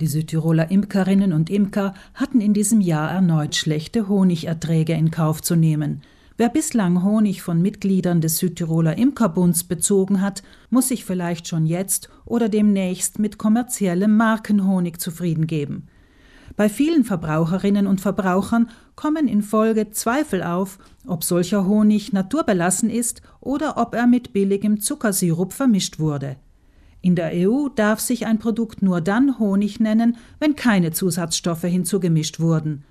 Die Südtiroler Imkerinnen und Imker hatten in diesem Jahr erneut schlechte Honigerträge in Kauf zu nehmen. Wer bislang Honig von Mitgliedern des Südtiroler Imkerbunds bezogen hat, muss sich vielleicht schon jetzt oder demnächst mit kommerziellem Markenhonig zufrieden geben. Bei vielen Verbraucherinnen und Verbrauchern kommen in Folge Zweifel auf, ob solcher Honig naturbelassen ist oder ob er mit billigem Zuckersirup vermischt wurde. In der EU darf sich ein Produkt nur dann Honig nennen, wenn keine Zusatzstoffe hinzugemischt wurden.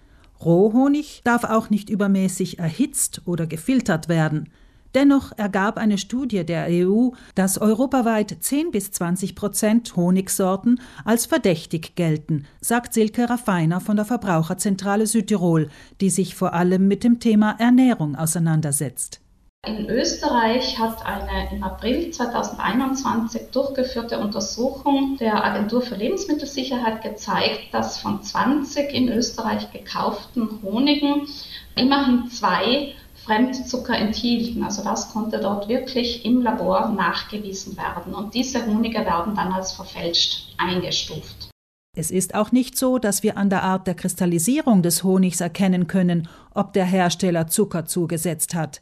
Rohhonig darf auch nicht übermäßig erhitzt oder gefiltert werden. Dennoch ergab eine Studie der EU, dass europaweit 10 bis 20 Prozent Honigsorten als verdächtig gelten, sagt Silke Raffiner von der Verbraucherzentrale Südtirol, die sich vor allem mit dem Thema Ernährung auseinandersetzt. In Österreich hat eine im April 2021 durchgeführte Untersuchung der Agentur für Lebensmittelsicherheit gezeigt, dass von 20 in Österreich gekauften Honigen immerhin zwei Fremdzucker enthielten. Also das konnte dort wirklich im Labor nachgewiesen werden. Und diese Honige werden dann als verfälscht eingestuft. Es ist auch nicht so, dass wir an der Art der Kristallisierung des Honigs erkennen können, ob der Hersteller Zucker zugesetzt hat.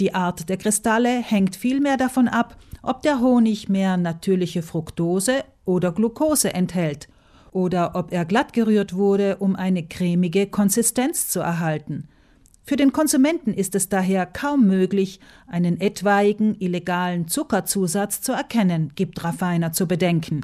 Die Art der Kristalle hängt vielmehr davon ab, ob der Honig mehr natürliche Fructose oder Glucose enthält oder ob er glatt gerührt wurde, um eine cremige Konsistenz zu erhalten. Für den Konsumenten ist es daher kaum möglich, einen etwaigen illegalen Zuckerzusatz zu erkennen, gibt Raffiner zu bedenken.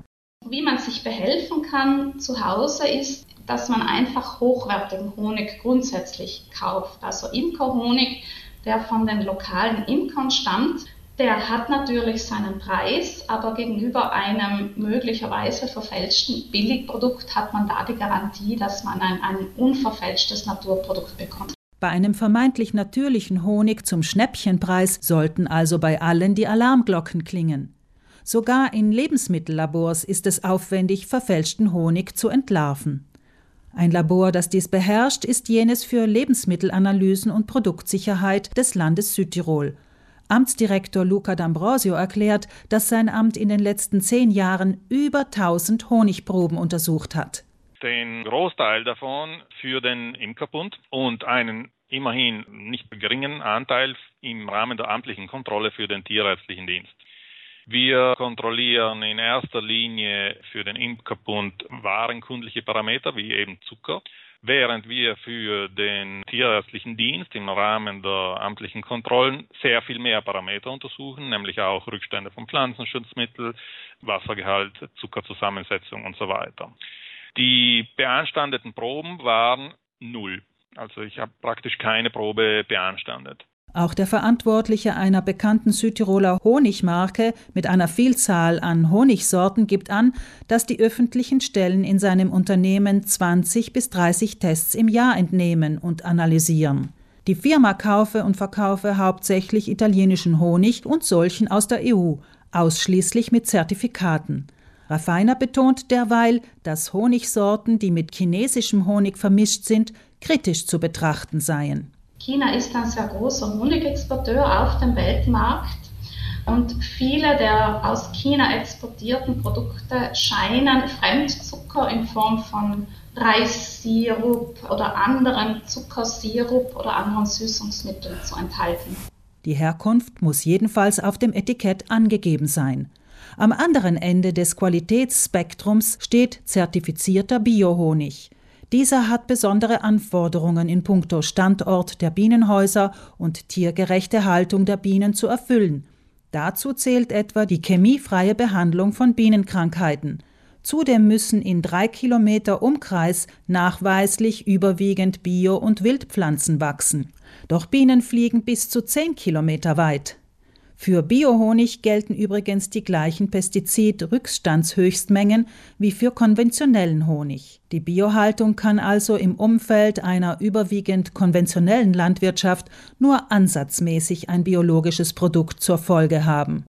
Wie man sich behelfen kann zu Hause ist, dass man einfach hochwertigen Honig grundsätzlich kauft. Also Imkerhonig der von den lokalen Imkern stammt, der hat natürlich seinen Preis, aber gegenüber einem möglicherweise verfälschten Billigprodukt hat man da die Garantie, dass man ein, ein unverfälschtes Naturprodukt bekommt. Bei einem vermeintlich natürlichen Honig zum Schnäppchenpreis sollten also bei allen die Alarmglocken klingen. Sogar in Lebensmittellabors ist es aufwendig, verfälschten Honig zu entlarven. Ein Labor, das dies beherrscht, ist jenes für Lebensmittelanalysen und Produktsicherheit des Landes Südtirol. Amtsdirektor Luca D'Ambrosio erklärt, dass sein Amt in den letzten zehn Jahren über 1000 Honigproben untersucht hat. Den Großteil davon für den Imkerbund und einen immerhin nicht geringen Anteil im Rahmen der amtlichen Kontrolle für den Tierärztlichen Dienst. Wir kontrollieren in erster Linie für den Imkerbund warenkundliche Parameter wie eben Zucker, während wir für den tierärztlichen Dienst im Rahmen der amtlichen Kontrollen sehr viel mehr Parameter untersuchen, nämlich auch Rückstände von Pflanzenschutzmitteln, Wassergehalt, Zuckerzusammensetzung und so weiter. Die beanstandeten Proben waren null. Also ich habe praktisch keine Probe beanstandet. Auch der Verantwortliche einer bekannten Südtiroler Honigmarke mit einer Vielzahl an Honigsorten gibt an, dass die öffentlichen Stellen in seinem Unternehmen 20 bis 30 Tests im Jahr entnehmen und analysieren. Die Firma kaufe und verkaufe hauptsächlich italienischen Honig und solchen aus der EU, ausschließlich mit Zertifikaten. Raffiner betont derweil, dass Honigsorten, die mit chinesischem Honig vermischt sind, kritisch zu betrachten seien. China ist ein sehr großer Honigexporteur auf dem Weltmarkt und viele der aus China exportierten Produkte scheinen Fremdzucker in Form von Reissirup oder anderen Zuckersirup oder anderen Süßungsmitteln zu enthalten. Die Herkunft muss jedenfalls auf dem Etikett angegeben sein. Am anderen Ende des Qualitätsspektrums steht zertifizierter Biohonig. Dieser hat besondere Anforderungen in puncto Standort der Bienenhäuser und tiergerechte Haltung der Bienen zu erfüllen. Dazu zählt etwa die chemiefreie Behandlung von Bienenkrankheiten. Zudem müssen in drei Kilometer Umkreis nachweislich überwiegend Bio- und Wildpflanzen wachsen. Doch Bienen fliegen bis zu zehn Kilometer weit. Für Biohonig gelten übrigens die gleichen Pestizid-Rückstandshöchstmengen wie für konventionellen Honig. Die Biohaltung kann also im Umfeld einer überwiegend konventionellen Landwirtschaft nur ansatzmäßig ein biologisches Produkt zur Folge haben